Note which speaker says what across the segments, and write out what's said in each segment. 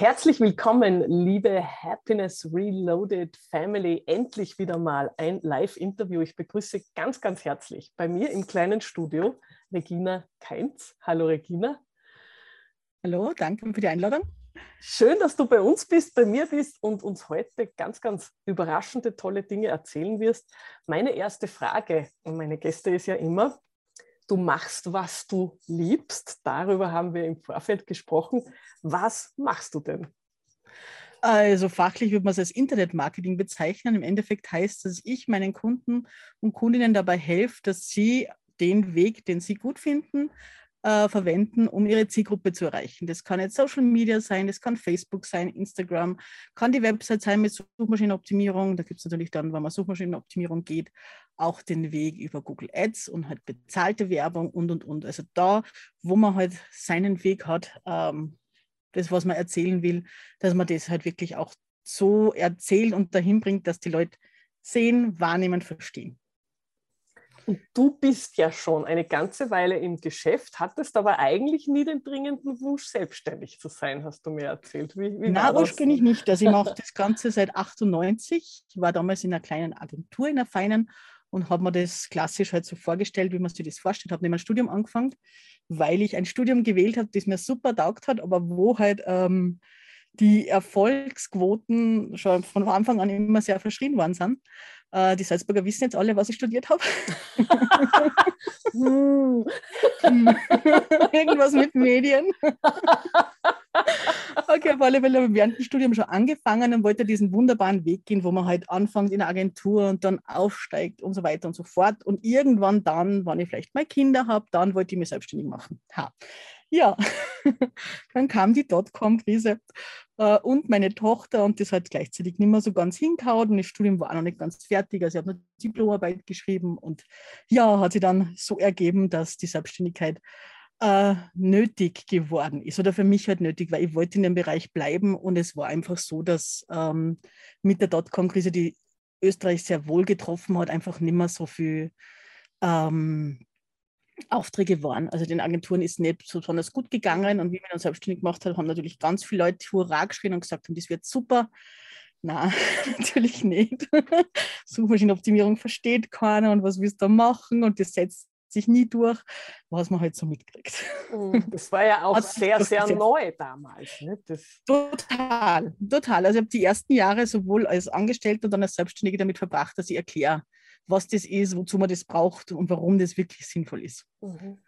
Speaker 1: Herzlich willkommen, liebe Happiness Reloaded Family. Endlich wieder mal ein Live-Interview. Ich begrüße ganz, ganz herzlich bei mir im kleinen Studio Regina Keinz. Hallo Regina.
Speaker 2: Hallo, danke für die Einladung.
Speaker 1: Schön, dass du bei uns bist, bei mir bist und uns heute ganz, ganz überraschende, tolle Dinge erzählen wirst. Meine erste Frage an meine Gäste ist ja immer, du machst, was du liebst. Darüber haben wir im Vorfeld gesprochen. Was machst du denn?
Speaker 2: Also fachlich würde man es als Internetmarketing bezeichnen. Im Endeffekt heißt es, dass ich meinen Kunden und Kundinnen dabei helfe, dass sie den Weg, den sie gut finden, äh, verwenden, um ihre Zielgruppe zu erreichen. Das kann jetzt Social Media sein, das kann Facebook sein, Instagram, kann die Website sein mit Suchmaschinenoptimierung. Da gibt es natürlich dann, wenn man Suchmaschinenoptimierung geht, auch den Weg über Google Ads und halt bezahlte Werbung und und und. Also da, wo man halt seinen Weg hat, ähm, das, was man erzählen will, dass man das halt wirklich auch so erzählt und dahin bringt, dass die Leute sehen, wahrnehmen, verstehen.
Speaker 1: Und du bist ja schon eine ganze Weile im Geschäft, hattest aber eigentlich nie den dringenden Wunsch, selbstständig zu sein, hast du mir erzählt.
Speaker 2: Wie, wie Na, ursprünglich nicht. Also ich mache das Ganze seit 98. Ich war damals in einer kleinen Agentur, in einer feinen, und habe mir das klassisch halt so vorgestellt, wie man sich das vorstellt. Habe ein Studium angefangen, weil ich ein Studium gewählt habe, das mir super taugt hat, aber wo halt ähm, die Erfolgsquoten schon von Anfang an immer sehr verschrien worden sind. Äh, die Salzburger wissen jetzt alle, was ich studiert habe. Irgendwas mit Medien. okay, auf alle Fälle während dem Studium schon angefangen und wollte diesen wunderbaren Weg gehen, wo man halt anfängt in der Agentur und dann aufsteigt und so weiter und so fort. Und irgendwann dann, wenn ich vielleicht mal Kinder habe, dann wollte ich mich selbstständig machen. Ha. Ja, dann kam die Dotcom-Krise äh, und meine Tochter und das hat gleichzeitig nicht mehr so ganz hingehauen und das Studium war noch nicht ganz fertig. Also ich habe eine Diplomarbeit geschrieben und ja, hat sich dann so ergeben, dass die Selbstständigkeit äh, nötig geworden ist oder für mich halt nötig, weil ich wollte in dem Bereich bleiben und es war einfach so, dass ähm, mit der Dotcom-Krise die Österreich sehr wohl getroffen hat, einfach nicht mehr so viel ähm, Aufträge waren. Also den Agenturen ist nicht so besonders gut gegangen und wie man dann selbstständig gemacht hat, haben natürlich ganz viele Leute Hurra geschrien und gesagt, das wird super. Na, natürlich nicht. Suchmaschinenoptimierung versteht keiner und was willst du da machen und das setzt sich nie durch, was man halt so mitkriegt.
Speaker 1: Das war ja auch sehr, sehr neu damals. Ne?
Speaker 2: Total, total. Also ich habe die ersten Jahre sowohl als Angestellte und dann als Selbstständige damit verbracht, dass ich erkläre, was das ist, wozu man das braucht und warum das wirklich sinnvoll ist. Mhm.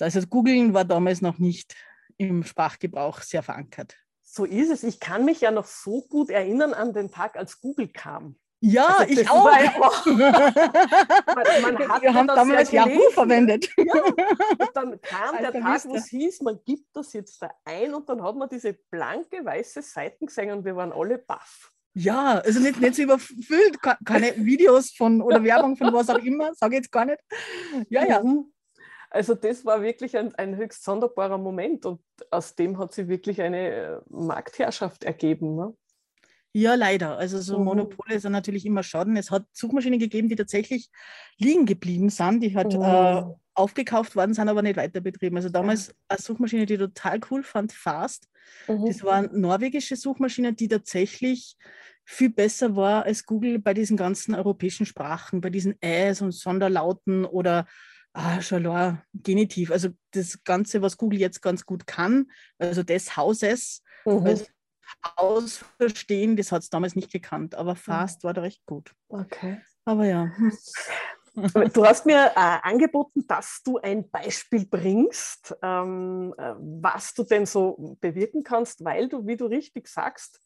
Speaker 2: Also Googlen war damals noch nicht im Sprachgebrauch sehr verankert.
Speaker 1: So ist es. Ich kann mich ja noch so gut erinnern an den Tag, als Google kam.
Speaker 2: Ja, also ich auch. Ja, oh. man, man Wir haben damals ja Yahoo verwendet. Ja.
Speaker 1: Und dann kam der Tag, wo es hieß, man gibt das jetzt da ein und dann hat man diese blanke weiße Seiten gesehen und wir waren alle baff.
Speaker 2: Ja, also nicht, nicht so überfüllt, keine Videos von oder Werbung von was auch immer, sage ich jetzt gar nicht. Ja, ja. Mhm.
Speaker 1: Also das war wirklich ein, ein höchst sonderbarer Moment und aus dem hat sich wirklich eine äh, Marktherrschaft ergeben. Ne?
Speaker 2: Ja, leider. Also so mhm. Monopole sind natürlich immer Schaden. Es hat Suchmaschinen gegeben, die tatsächlich liegen geblieben sind, die halt mhm. Aufgekauft worden sind, aber nicht weiter betrieben. Also damals ja. eine Suchmaschine, die ich total cool fand, Fast. Mhm. Das war eine norwegische Suchmaschine, die tatsächlich viel besser war als Google bei diesen ganzen europäischen Sprachen, bei diesen Äs und Sonderlauten oder ah, Chalor, Genitiv. Also das Ganze, was Google jetzt ganz gut kann, also des Hauses, mhm. also Haus verstehen, das hat es damals nicht gekannt, aber mhm. Fast mhm. war da recht gut.
Speaker 1: Okay.
Speaker 2: Aber ja.
Speaker 1: Du hast mir äh, angeboten, dass du ein Beispiel bringst, ähm, äh, was du denn so bewirken kannst, weil du, wie du richtig sagst,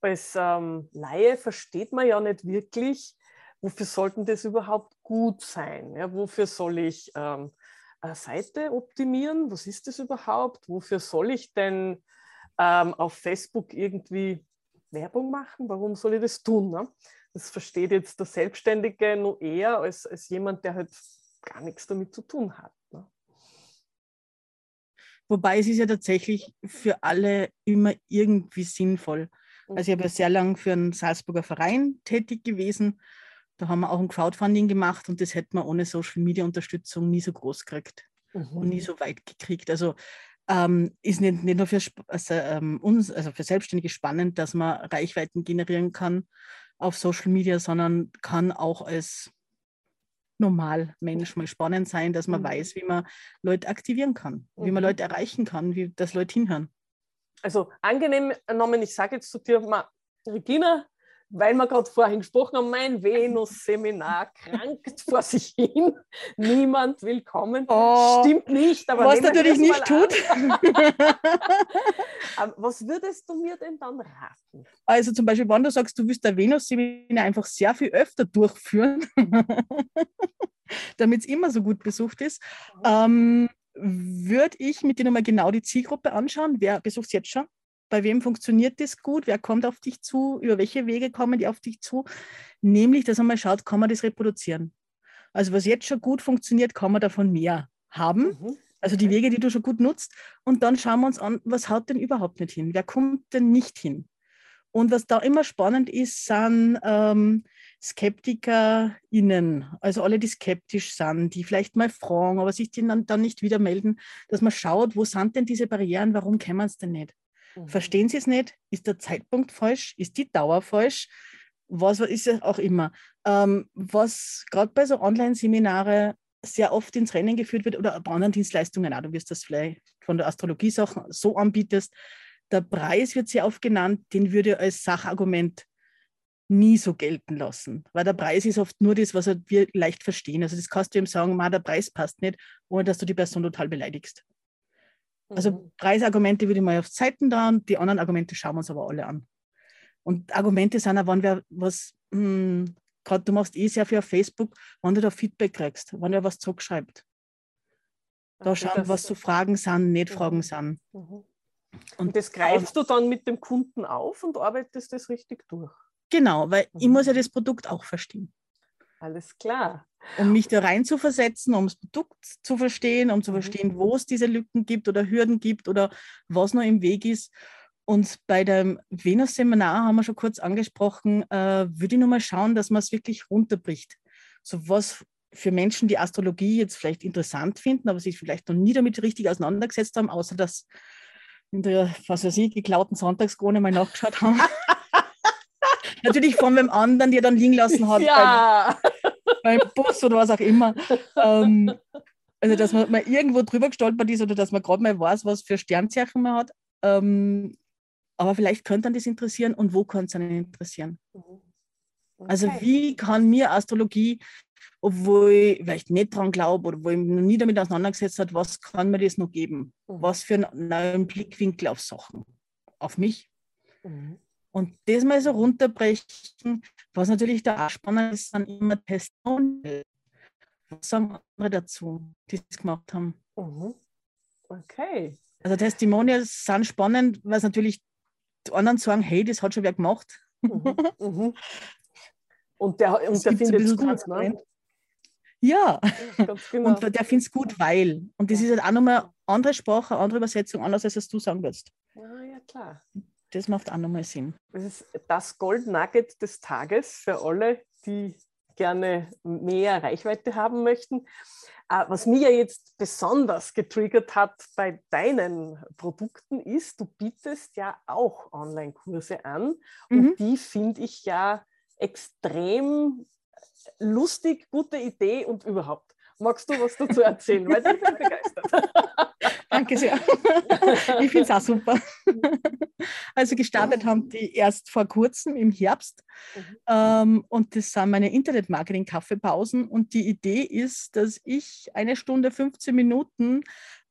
Speaker 1: als ähm, Laie versteht man ja nicht wirklich, wofür sollten das überhaupt gut sein? Ja, wofür soll ich ähm, eine Seite optimieren? Was ist das überhaupt? Wofür soll ich denn ähm, auf Facebook irgendwie Werbung machen? Warum soll ich das tun? Ne? Das versteht jetzt der Selbstständige nur eher als, als jemand, der halt gar nichts damit zu tun hat. Ne?
Speaker 2: Wobei es ist ja tatsächlich für alle immer irgendwie sinnvoll. Also ich habe ja sehr lange für einen Salzburger Verein tätig gewesen. Da haben wir auch ein Crowdfunding gemacht und das hätte man ohne Social Media Unterstützung nie so groß gekriegt mhm. und nie so weit gekriegt. Also ähm, ist nicht, nicht nur für also, ähm, uns, also für Selbstständige spannend, dass man Reichweiten generieren kann auf Social Media, sondern kann auch als normal Mensch mal spannend sein, dass man mhm. weiß, wie man Leute aktivieren kann, mhm. wie man mhm. Leute erreichen kann, wie das Leute hinhören.
Speaker 1: Also angenehm genommen, ich sage jetzt zu dir, Regina, weil wir gerade vorhin gesprochen haben, mein Venus-Seminar krankt vor sich hin. Niemand will kommen. Oh, Stimmt nicht, aber
Speaker 2: was natürlich nicht tut.
Speaker 1: was würdest du mir denn dann raten?
Speaker 2: Also zum Beispiel, wenn du sagst, du willst ein Venus-Seminar einfach sehr viel öfter durchführen, damit es immer so gut besucht ist, ähm, würde ich mit dir nochmal genau die Zielgruppe anschauen. Wer besucht es jetzt schon? Bei wem funktioniert das gut, wer kommt auf dich zu, über welche Wege kommen die auf dich zu, nämlich, dass man mal schaut, kann man das reproduzieren. Also was jetzt schon gut funktioniert, kann man davon mehr haben. Mhm. Also die Wege, die du schon gut nutzt. Und dann schauen wir uns an, was haut denn überhaupt nicht hin? Wer kommt denn nicht hin? Und was da immer spannend ist, sind ähm, SkeptikerInnen, also alle, die skeptisch sind, die vielleicht mal fragen, aber sich dann, dann nicht wieder melden, dass man schaut, wo sind denn diese Barrieren, warum können wir es denn nicht? Mhm. Verstehen Sie es nicht? Ist der Zeitpunkt falsch? Ist die Dauer falsch? Was ist es auch immer? Ähm, was gerade bei so Online-Seminare sehr oft ins Rennen geführt wird oder bei anderen Dienstleistungen auch, du wirst das vielleicht von der Astrologie-Sachen so anbietest, der Preis wird sehr oft genannt, den würde als Sachargument nie so gelten lassen, weil der Preis ist oft nur das, was wir leicht verstehen. Also das kannst du ihm sagen, der Preis passt nicht, ohne dass du die Person total beleidigst. Also mhm. Preisargumente würde ich mal auf Seiten da und die anderen Argumente schauen wir uns aber alle an. Und Argumente sind auch, wenn wir was, hm, gerade du machst eh sehr viel auf Facebook, wenn du da Feedback kriegst, wenn wer was zurückschreibt. Da okay, schauen, was so Fragen sind, nicht mhm. Fragen sind. Mhm.
Speaker 1: Und, und, das greifst du dann mit dem Kunden auf und arbeitest das richtig durch.
Speaker 2: Genau, weil mhm. ich muss ja das Produkt auch verstehen.
Speaker 1: Alles klar.
Speaker 2: Um mich da rein zu versetzen, um das Produkt zu verstehen, um zu mhm. verstehen, wo es diese Lücken gibt oder Hürden gibt oder was noch im Weg ist. Und bei dem Venus-Seminar haben wir schon kurz angesprochen, äh, würde ich nur mal schauen, dass man es wirklich runterbricht. So was für Menschen, die Astrologie jetzt vielleicht interessant finden, aber sich vielleicht noch nie damit richtig auseinandergesetzt haben, außer dass in der, was weiß ich, geklauten Sonntagskrone mal nachgeschaut haben. Natürlich von dem anderen, der dann liegen lassen hat.
Speaker 1: Ja.
Speaker 2: Beim, Bus oder was auch immer. Ähm, also, dass man mal irgendwo drüber gestolpert ist oder dass man gerade mal weiß, was für Sternzeichen man hat. Ähm, aber vielleicht könnte dann das interessieren und wo könnte es einen interessieren? Mhm. Also, okay. Also, wie kann mir Astrologie, obwohl ich vielleicht nicht dran glaube oder wo ich noch nie damit auseinandergesetzt habe, was kann mir das noch geben? Mhm. Was für einen neuen Blickwinkel auf Sachen? Auf mich? Mhm. Und das mal so runterbrechen, was natürlich da auch spannend ist, sind immer Testimonials. Was sagen andere dazu, die es gemacht haben?
Speaker 1: Mhm. Okay.
Speaker 2: Also Testimonials sind spannend, weil es natürlich die anderen sagen, hey, das hat schon wer gemacht. Mhm.
Speaker 1: Mhm. Und der, und der findet es gut, ne?
Speaker 2: Ja, ja genau. und der findet es gut, weil. Und das ist halt auch nochmal eine andere Sprache, eine andere Übersetzung, anders als du sagen würdest.
Speaker 1: Ja, ja, klar
Speaker 2: das macht auch nochmal Sinn.
Speaker 1: Das ist das Gold Nugget des Tages für alle, die gerne mehr Reichweite haben möchten. Äh, was mir jetzt besonders getriggert hat bei deinen Produkten ist, du bietest ja auch Online-Kurse an und mhm. die finde ich ja extrem lustig, gute Idee und überhaupt. Magst du was dazu erzählen? Weil ich bin begeistert.
Speaker 2: Danke sehr. Ich finde es auch super. Also gestartet haben die erst vor kurzem im Herbst. Mhm. Ähm, und das sind meine Internet-Marketing-Kaffeepausen. Und die Idee ist, dass ich eine Stunde, 15 Minuten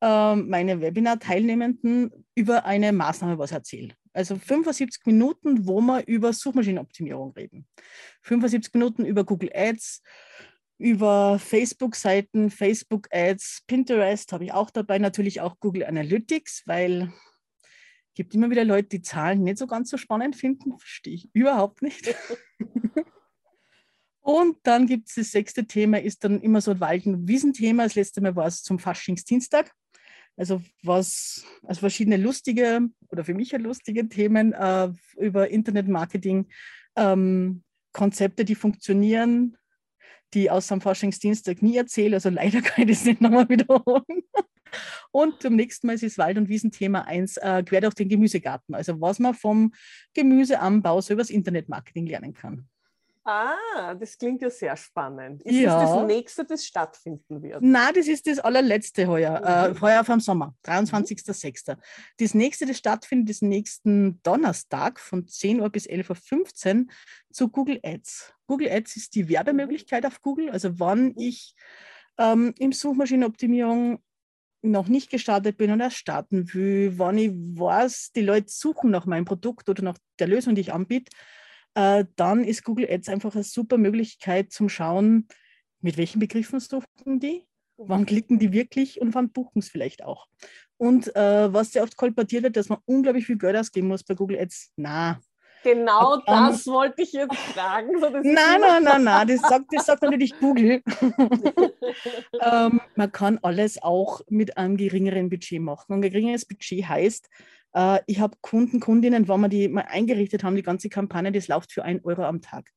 Speaker 2: ähm, meine Webinar-Teilnehmenden über eine Maßnahme was erzähle. Also 75 Minuten, wo wir über Suchmaschinenoptimierung reden. 75 Minuten über Google Ads, über Facebook-Seiten, Facebook-Ads, Pinterest habe ich auch dabei, natürlich auch Google Analytics, weil es gibt immer wieder Leute, die Zahlen nicht so ganz so spannend finden, verstehe ich überhaupt nicht. Und dann gibt es das sechste Thema, ist dann immer so ein Wald- und Wiesenthema. Das letzte Mal war es zum Faschingsdienstag. Also was, also verschiedene lustige oder für mich ja lustige Themen äh, über Internetmarketing, ähm, Konzepte, die funktionieren, die aus dem Forschungsdienstag nie erzähle. Also leider kann ich das nicht nochmal wiederholen. Und zum nächsten Mal ist es Wald- und Wiesenthema 1 äh, quer durch den Gemüsegarten. Also was man vom Gemüseanbau so übers Internetmarketing lernen kann.
Speaker 1: Ah, das klingt ja sehr spannend. Ist
Speaker 2: Ja.
Speaker 1: das das nächste, das stattfinden wird?
Speaker 2: Na, das ist das allerletzte heuer, äh,
Speaker 1: Mhm.
Speaker 2: heuer vom Sommer, 23.06. Das nächste, das stattfindet, ist nächsten Donnerstag von 10 Uhr bis 11.15 Uhr zu Google Ads. Google Ads ist die Werbemöglichkeit auf Google. Also wann ich ähm, im Suchmaschinenoptimierung noch nicht gestartet bin und erst starten will, wann ich weiß, die Leute suchen nach meinem Produkt oder nach der Lösung, die ich anbiete, äh, dann ist Google Ads einfach eine super Möglichkeit zum Schauen, mit welchen Begriffen suchen die, wann klicken die wirklich und wann buchen es vielleicht auch. Und äh, was sehr oft kolportiert wird, dass man unglaublich viel Geld ausgeben muss bei Google Ads. Na,
Speaker 1: Genau
Speaker 2: dann-
Speaker 1: das wollte ich jetzt fragen. So,
Speaker 2: nein, nein, nein, nein, das sagt, das sagt natürlich Google. ähm, man kann alles auch mit einem geringeren Budget machen. Und ein geringeres Budget heißt, äh, ich habe Kunden, Kundinnen, wenn wir die mal eingerichtet haben, die ganze Kampagne, das läuft für 1 Euro am Tag.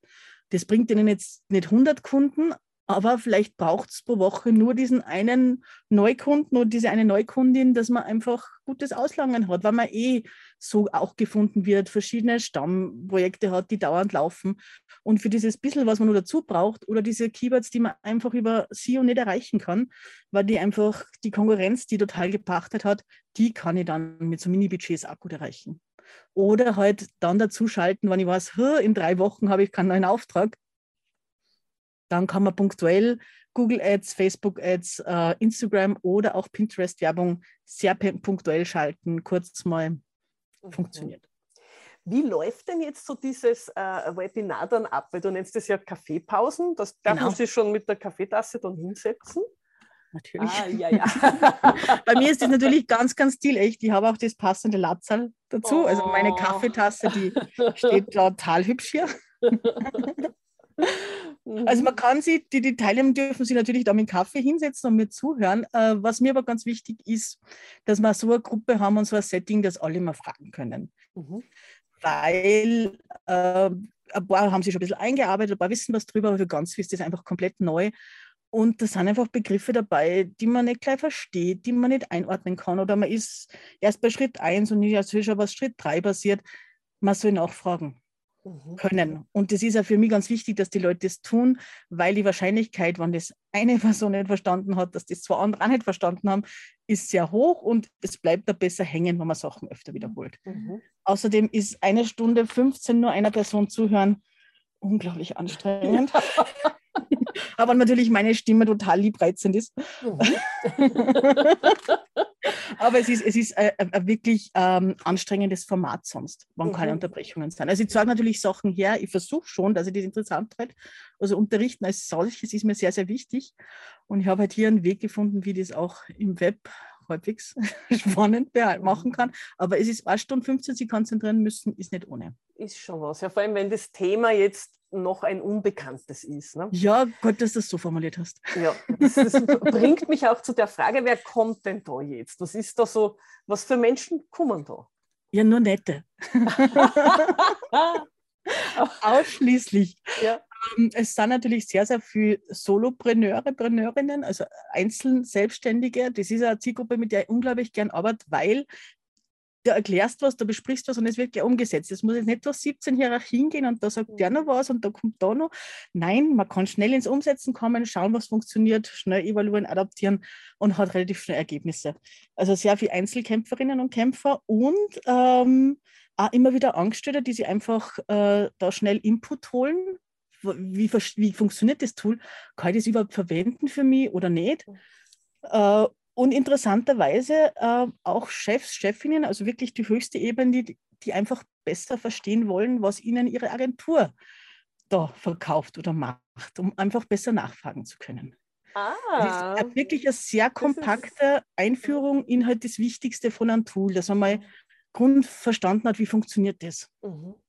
Speaker 2: Das bringt ihnen jetzt nicht 100 Kunden, aber vielleicht braucht es pro Woche nur diesen einen Neukunden oder diese eine Neukundin, dass man einfach gutes Auslangen hat, weil man eh so auch gefunden wird, verschiedene Stammprojekte hat, die dauernd laufen. Und für dieses bisschen, was man nur dazu braucht, oder diese Keywords, die man einfach über SEO nicht erreichen kann, weil die einfach die Konkurrenz, die total gepachtet hat, die kann ich dann mit so Mini-Budgets auch gut erreichen. Oder halt dann dazu schalten, wenn ich weiß, "Huh, in drei Wochen habe ich keinen neuen Auftrag, dann kann man punktuell Google Ads, Facebook Ads, äh, Instagram oder auch Pinterest Werbung sehr punktuell schalten, kurz mal funktioniert.
Speaker 1: Wie läuft denn jetzt so dieses äh, Webinar dann ab? Weil du nennst es ja Kaffeepausen. Das darf
Speaker 2: Genau.
Speaker 1: man sich schon mit der Kaffeetasse dann hinsetzen.
Speaker 2: Natürlich.
Speaker 1: Ah, ja, ja.
Speaker 2: Bei mir ist das natürlich ganz, ganz stilecht. Ich habe auch das passende Latzal dazu. Also meine
Speaker 1: Oh.
Speaker 2: Kaffeetasse, die steht total hübsch hier. Also man kann sie, die, die teilnehmen dürfen sie natürlich da mit Kaffee hinsetzen und mir zuhören. Äh, was mir aber ganz wichtig ist, dass wir so eine Gruppe haben und so ein Setting, dass alle mal fragen können.
Speaker 1: Mhm.
Speaker 2: Weil äh, ein paar haben sich schon ein bisschen eingearbeitet, ein paar wissen was drüber, aber für ganz viele ist das einfach komplett neu. Und da sind einfach Begriffe dabei, die man nicht gleich versteht, die man nicht einordnen kann. Oder man ist erst bei Schritt 1 und nicht erst schon was Schritt 3 passiert. Man soll nachfragen
Speaker 1: Mhm.
Speaker 2: Können. Und das ist ja für mich ganz wichtig, dass die Leute das tun, weil die Wahrscheinlichkeit, wenn das eine Person nicht verstanden hat, dass das zwei andere auch nicht verstanden haben, ist sehr hoch und es bleibt da besser hängen, wenn man Sachen öfter wiederholt.
Speaker 1: Mhm.
Speaker 2: Außerdem ist eine Stunde 15 nur einer Person zuhören unglaublich anstrengend. Aber natürlich meine Stimme total liebreizend ist.
Speaker 1: Mhm.
Speaker 2: Aber es ist, es ist ein, ein ein wirklich ähm, anstrengendes Format sonst, keine
Speaker 1: Mhm.
Speaker 2: Unterbrechungen sind. Also ich zeige natürlich Sachen her, ich versuche schon, dass ich das interessant halte. Also unterrichten als solches ist mir sehr, sehr wichtig. Und ich habe halt hier einen Weg gefunden, wie das auch im Web halbwegs spannend machen kann. Aber es ist 1 Stunde 15, Sie konzentrieren müssen, ist nicht ohne.
Speaker 1: Ist schon was. Ja, vor allem, wenn das Thema jetzt noch ein Unbekanntes ist. Ne?
Speaker 2: Ja, Gott, dass du das so formuliert hast.
Speaker 1: Ja, das, das bringt mich auch zu der Frage, wer kommt denn da jetzt? Was ist da so, was für Menschen kommen da?
Speaker 2: Ja, nur nette. Ausschließlich.
Speaker 1: ja.
Speaker 2: Ähm, Es sind natürlich sehr, sehr viele Solopreneure, Preneurinnen, also einzeln Selbstständige. Das ist eine Zielgruppe, mit der ich unglaublich gern arbeite, weil du erklärst was, du besprichst was und es wird gleich umgesetzt. Es muss jetzt nicht durch 17 Hierarchien gehen und da sagt der noch was und da kommt da noch. Nein, man kann schnell ins Umsetzen kommen, schauen, was funktioniert, schnell evaluieren, adaptieren und hat relativ schnell Ergebnisse. Also sehr viele Einzelkämpferinnen und Kämpfer und ähm, auch immer wieder Angestellte, die sich einfach äh, da schnell Input holen. Wie, wie funktioniert das Tool? Kann ich das überhaupt verwenden für mich oder nicht? Äh, und interessanterweise äh, auch Chefs, Chefinnen, also wirklich die höchste Ebene, die, die einfach besser verstehen wollen, was ihnen ihre Agentur da verkauft oder macht, um einfach besser nachfragen zu können.
Speaker 1: Ah,
Speaker 2: Das ist wirklich eine sehr kompakte Einführung in halt das Wichtigste von einem Tool, dass man mal Grund verstanden hat, wie funktioniert das.
Speaker 1: Mhm.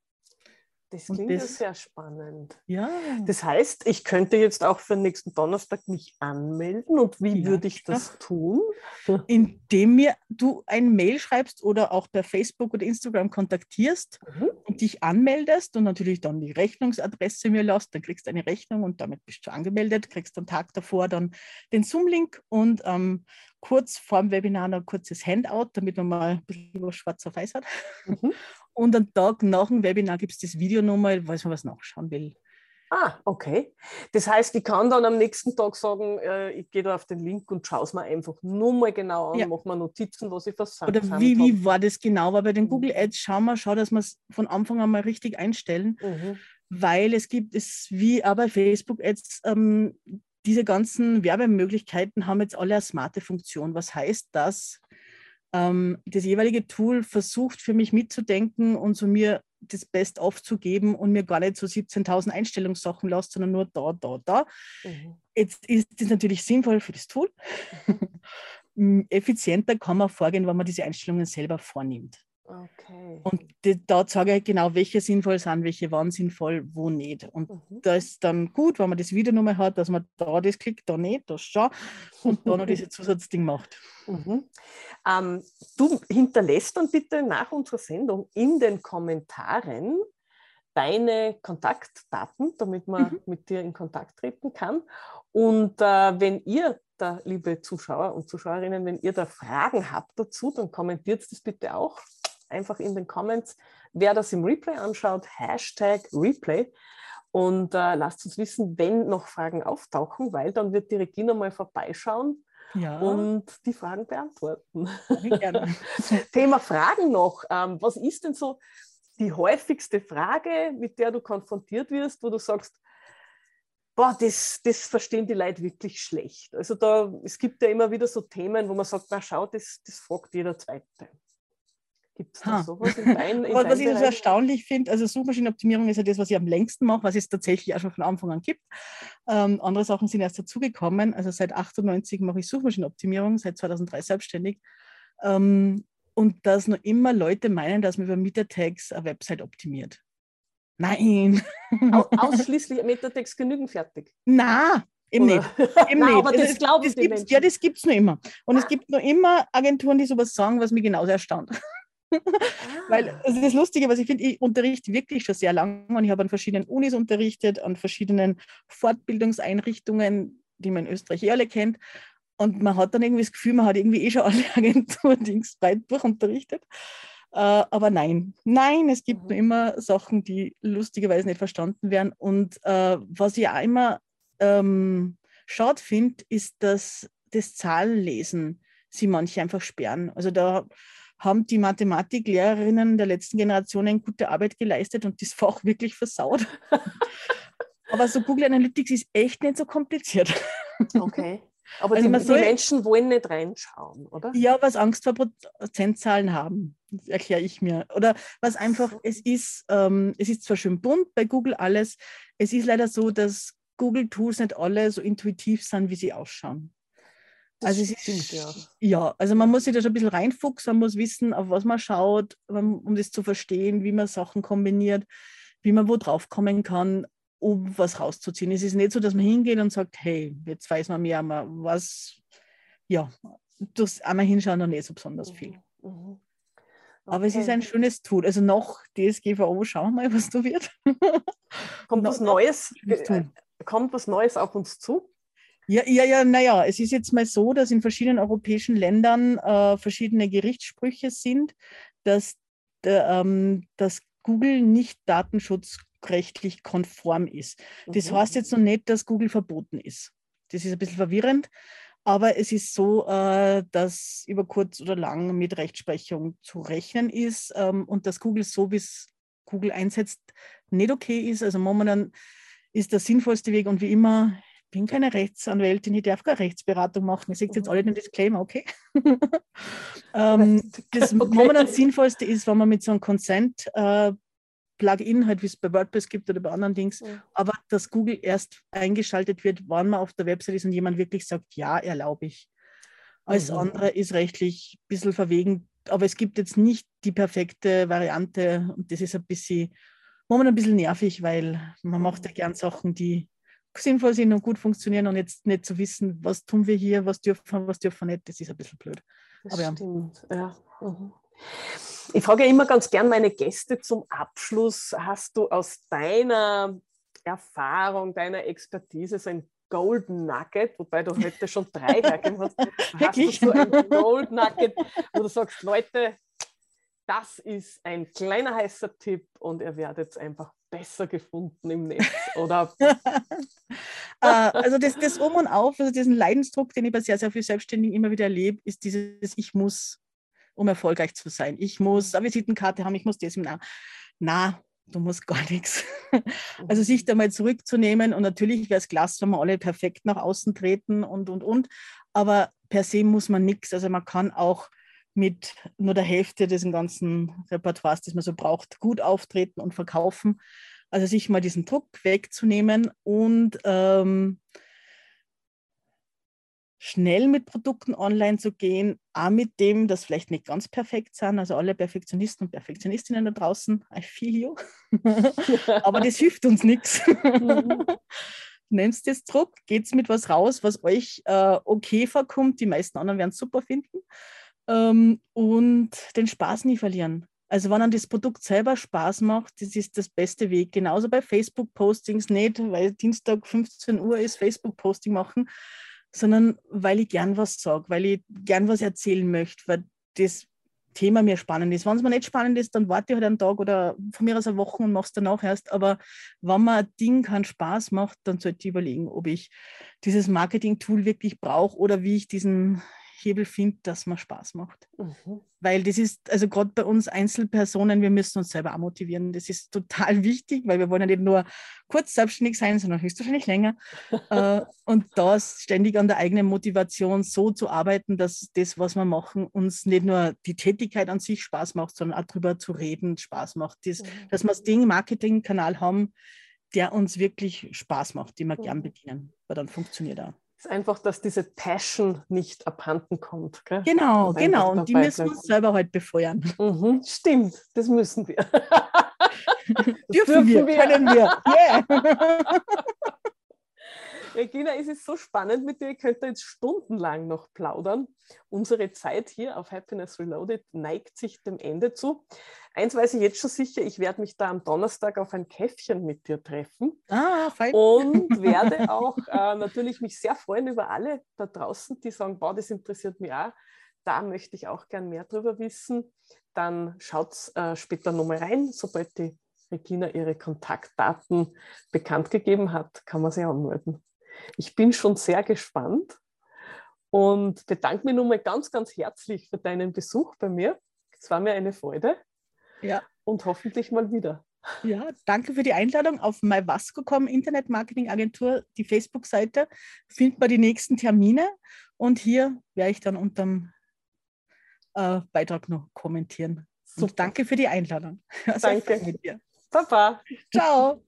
Speaker 1: Das klingt ja
Speaker 2: das-
Speaker 1: sehr spannend.
Speaker 2: Ja,
Speaker 1: Das heißt, ich könnte jetzt auch für nächsten Donnerstag mich anmelden und wie
Speaker 2: Ja,
Speaker 1: würde ich das tun?
Speaker 2: indem mir du ein Mail schreibst oder auch per Facebook oder Instagram kontaktierst
Speaker 1: Mhm.
Speaker 2: und dich anmeldest und natürlich dann die Rechnungsadresse mir lässt, dann kriegst du eine Rechnung und damit bist du angemeldet, kriegst am Tag davor dann den Zoom-Link und ähm, kurz vor dem Webinar noch ein kurzes Handout, damit man mal ein bisschen was schwarz auf weiß hat. Mhm. Und am Tag nach dem Webinar gibt es das Video nochmal, falls man was nachschauen will.
Speaker 1: Ah, okay. Das heißt, ich kann dann am nächsten Tag sagen, äh, ich gehe da auf den Link und schaue es mir einfach nur mal genau an, ja. mache mir Notizen, was ich versandt
Speaker 2: Oder wie, wie war das genau? Weil bei den mhm. Google Ads schauen wir, schau, dass wir es von Anfang an mal richtig einstellen, mhm. weil es gibt es wie auch bei Facebook Ads, ähm, diese ganzen Werbemöglichkeiten haben jetzt alle eine smarte Funktion. Was heißt das? Ähm, das jeweilige Tool versucht für mich mitzudenken und so mir das Best-of zu geben und mir gar nicht so 17.000 Einstellungssachen lässt, sondern nur da, da, da. Mhm. Jetzt ist das natürlich sinnvoll für das Tool. Mhm. Effizienter kann man vorgehen, wenn man diese Einstellungen selber vornimmt. Okay. Und da sage ich genau, welche sinnvoll sind, welche waren sinnvoll, wo nicht. Und mhm. da ist dann gut, wenn man das wieder nochmal hat, dass man da das klickt, da nicht, das schon und da noch dieses Zusatzding macht.
Speaker 1: Mhm. Ähm, du hinterlässt dann bitte nach unserer Sendung in den Kommentaren deine Kontaktdaten, damit man mhm. mit dir in Kontakt treten kann. Und äh, wenn ihr da, liebe Zuschauer und Zuschauerinnen, wenn ihr da Fragen habt dazu, dann kommentiert das bitte auch einfach in den Comments. Wer das im Replay anschaut, Hashtag Replay. Und äh, lasst uns wissen, wenn noch Fragen auftauchen, weil dann wird die Regina mal vorbeischauen ja. und die Fragen beantworten. Thema Fragen noch. Ähm, was ist denn so die häufigste Frage, mit der du konfrontiert wirst, wo du sagst, boah, das, das verstehen die Leute wirklich schlecht. Also da, es gibt ja immer wieder so Themen, wo man sagt, na schau, das, das fragt jeder Zweite.
Speaker 2: Gibt es da ha. sowas in dein, in Was ich so erstaunlich finde, also Suchmaschinenoptimierung ist ja das, was ich am längsten mache, was es tatsächlich auch schon von Anfang an gibt. Ähm, andere Sachen sind erst dazugekommen. Also seit 98 mache ich Suchmaschinenoptimierung, seit 2003 selbstständig. Ähm, und dass noch immer Leute meinen, dass man über Metatext eine Website optimiert. Nein.
Speaker 1: Ausschließlich Metatext genügend fertig.
Speaker 2: Na, Eben Oder? nicht. Eben Nein, nicht. Aber das, das glauben das gibt's, Ja, das gibt es noch immer. Und es gibt noch immer Agenturen, die sowas sagen, was mich genauso erstaunt. Weil ah. also das Lustige, was ich finde, ich unterrichte wirklich schon sehr lange und ich habe an verschiedenen Unis unterrichtet, an verschiedenen Fortbildungseinrichtungen, die man in Österreich eh alle kennt. Und man hat dann irgendwie das Gefühl, man hat irgendwie eh schon alle Agentur-Dings breit durchunterrichtet. Äh, aber nein, nein, es gibt mhm. nur immer Sachen, die lustigerweise nicht verstanden werden. Und äh, was ich auch immer ähm, schade finde, ist, dass das Zahlenlesen sie manche einfach sperren. Also da haben die Mathematiklehrerinnen der letzten Generationen gute Arbeit geleistet und das Fach wirklich versaut. Aber so Google Analytics ist echt nicht so kompliziert.
Speaker 1: Okay. Aber also die, die Menschen wollen nicht reinschauen, oder?
Speaker 2: Ja, was Angst vor Prozentzahlen haben, erkläre ich mir. Oder was einfach, es ist, ähm, es ist zwar schön bunt bei Google alles, es ist leider so, dass Google-Tools nicht alle so intuitiv sind, wie sie ausschauen. Das also stimmt, ist, ja. ja. also man muss sich da schon ein bisschen reinfuchsen, man muss wissen, auf was man schaut, um das zu verstehen, wie man Sachen kombiniert, wie man wo drauf kommen kann, um was rauszuziehen. Es ist nicht so, dass man hingeht und sagt, hey, jetzt weiß man mehr, was, ja, durchs einmal hinschauen noch nicht so besonders mhm, viel. Mhm. Okay. Aber es ist ein schönes Tool. Also noch DSGVO, schauen wir mal, was da wird.
Speaker 1: Kommt was Neues, äh, kommt was Neues auf uns zu?
Speaker 2: Ja, ja, ja, naja, es ist jetzt mal so, dass in verschiedenen europäischen Ländern äh, verschiedene Gerichtssprüche sind, dass, der, ähm, dass Google nicht datenschutzrechtlich konform ist. Das mhm. heißt jetzt noch nicht, dass Google verboten ist. Das ist ein bisschen verwirrend, aber es ist so, äh, dass über kurz oder lang mit Rechtsprechung zu rechnen ist ähm, und dass Google so, wie es Google einsetzt, nicht okay ist. Also momentan ist der sinnvollste Weg und wie immer bin keine Rechtsanwältin, ich darf keine Rechtsberatung machen. Ihr seht jetzt alle den Disclaimer, okay? ähm, das okay. momentan sinnvollste ist, wenn man mit so einem Consent äh, Plugin, halt wie es bei WordPress gibt oder bei anderen Dings, ja. aber dass Google erst eingeschaltet wird, wann man auf der Website ist und jemand wirklich sagt, ja, erlaube ich. Alles mhm. andere ist rechtlich ein bisschen verwegen, aber es gibt jetzt nicht die perfekte Variante und das ist ein bisschen, momentan ein bisschen nervig, weil man macht ja mhm. gern Sachen, die sinnvoll sind und gut funktionieren und jetzt nicht zu wissen, was tun wir hier, was dürfen wir, was dürfen wir nicht, das ist ein bisschen blöd.
Speaker 1: Das Aber stimmt, ja. ja. Mhm. Ich frage ja immer ganz gern meine Gäste zum Abschluss. Hast du aus deiner Erfahrung, deiner Expertise so ein Golden Nugget, wobei du heute schon drei hergegeben hast. Hast du so ein Golden Nugget, wo du sagst, Leute, das ist ein kleiner heißer Tipp und ihr werdet einfach besser gefunden im Netz, oder?
Speaker 2: Äh, also das, das Um und Auf, also diesen Leidensdruck, den ich bei sehr, sehr vielen Selbstständigen immer wieder erlebe, ist dieses Ich muss, um erfolgreich zu sein. Ich muss eine Visitenkarte haben, ich muss das. Na, na du musst gar nichts. Also mhm. sich da mal zurückzunehmen und natürlich wäre es klasse, wenn wir alle perfekt nach außen treten und, und, und. Aber per se muss man nichts. Also man kann auch mit nur der Hälfte des ganzen Repertoires, das man so braucht, gut auftreten und verkaufen. Also sich mal diesen Druck wegzunehmen und ähm, schnell mit Produkten online zu gehen, auch mit dem, dass vielleicht nicht ganz perfekt sind. Also alle Perfektionisten und Perfektionistinnen da draußen, I feel you. Aber das hilft uns nichts. Nennst es Druck, geht's mit was raus, was euch äh, okay vorkommt. Die meisten anderen werden es super finden ähm, und den Spaß nie verlieren. Also wenn dann das Produkt selber Spaß macht, das ist das beste Weg. Genauso bei Facebook-Postings nicht, weil Dienstag 15 Uhr ist Facebook-Posting machen, sondern weil ich gern was sage, weil ich gern was erzählen möchte, weil das Thema mir spannend ist. Wenn es mir nicht spannend ist, dann warte ich halt einen Tag oder von mir aus eine Woche und mache es danach erst. Aber wenn mir ein Ding keinen Spaß macht, dann sollte ich überlegen, ob ich dieses Marketing-Tool wirklich brauche oder wie ich diesen Hebel finde, dass man Spaß macht. Mhm. Weil das ist, also gerade bei uns Einzelpersonen, wir müssen uns selber auch motivieren. Das ist total wichtig, weil wir wollen ja nicht nur kurz selbstständig sein, sondern höchstwahrscheinlich länger. äh, und da ständig an der eigenen Motivation so zu arbeiten, dass das, was wir machen, uns nicht nur die Tätigkeit an sich Spaß macht, sondern auch darüber zu reden Spaß macht. Das, mhm. Dass wir das Ding Marketingkanal haben, der uns wirklich Spaß macht, den wir mhm. gern bedienen, weil dann funktioniert er
Speaker 1: ist einfach, dass diese Passion nicht abhanden kommt.
Speaker 2: Gell? Genau, und genau. Und die müssen wir uns selber halt befeuern.
Speaker 1: Mhm, stimmt, das müssen wir.
Speaker 2: das dürfen, dürfen wir, wir, können wir. Yeah.
Speaker 1: Regina, es ist so spannend mit dir. Ich könnte jetzt stundenlang noch plaudern. Unsere Zeit hier auf Happiness Reloaded neigt sich dem Ende zu. Eins weiß ich jetzt schon sicher, ich werde mich da am Donnerstag auf ein Käffchen mit dir treffen.
Speaker 2: Ah, fein.
Speaker 1: Und werde auch äh, natürlich mich sehr freuen über alle da draußen, die sagen, boah, das interessiert mich auch. Da möchte ich auch gern mehr drüber wissen. Dann schaut äh, später nochmal rein, sobald die Regina ihre Kontaktdaten bekannt gegeben hat, kann man sie anmelden. Ich bin schon sehr gespannt und bedanke mich nochmal ganz, ganz herzlich für deinen Besuch bei mir. Es war mir eine Freude.
Speaker 2: Ja.
Speaker 1: Und hoffentlich mal wieder.
Speaker 2: Ja, danke für die Einladung auf MyVasco.com Internet Marketing Agentur, die Facebook-Seite. Findet man die nächsten Termine und hier werde ich dann unter dem äh, Beitrag noch kommentieren. Und danke für die Einladung.
Speaker 1: danke. Mit dir. Papa.
Speaker 2: Ciao.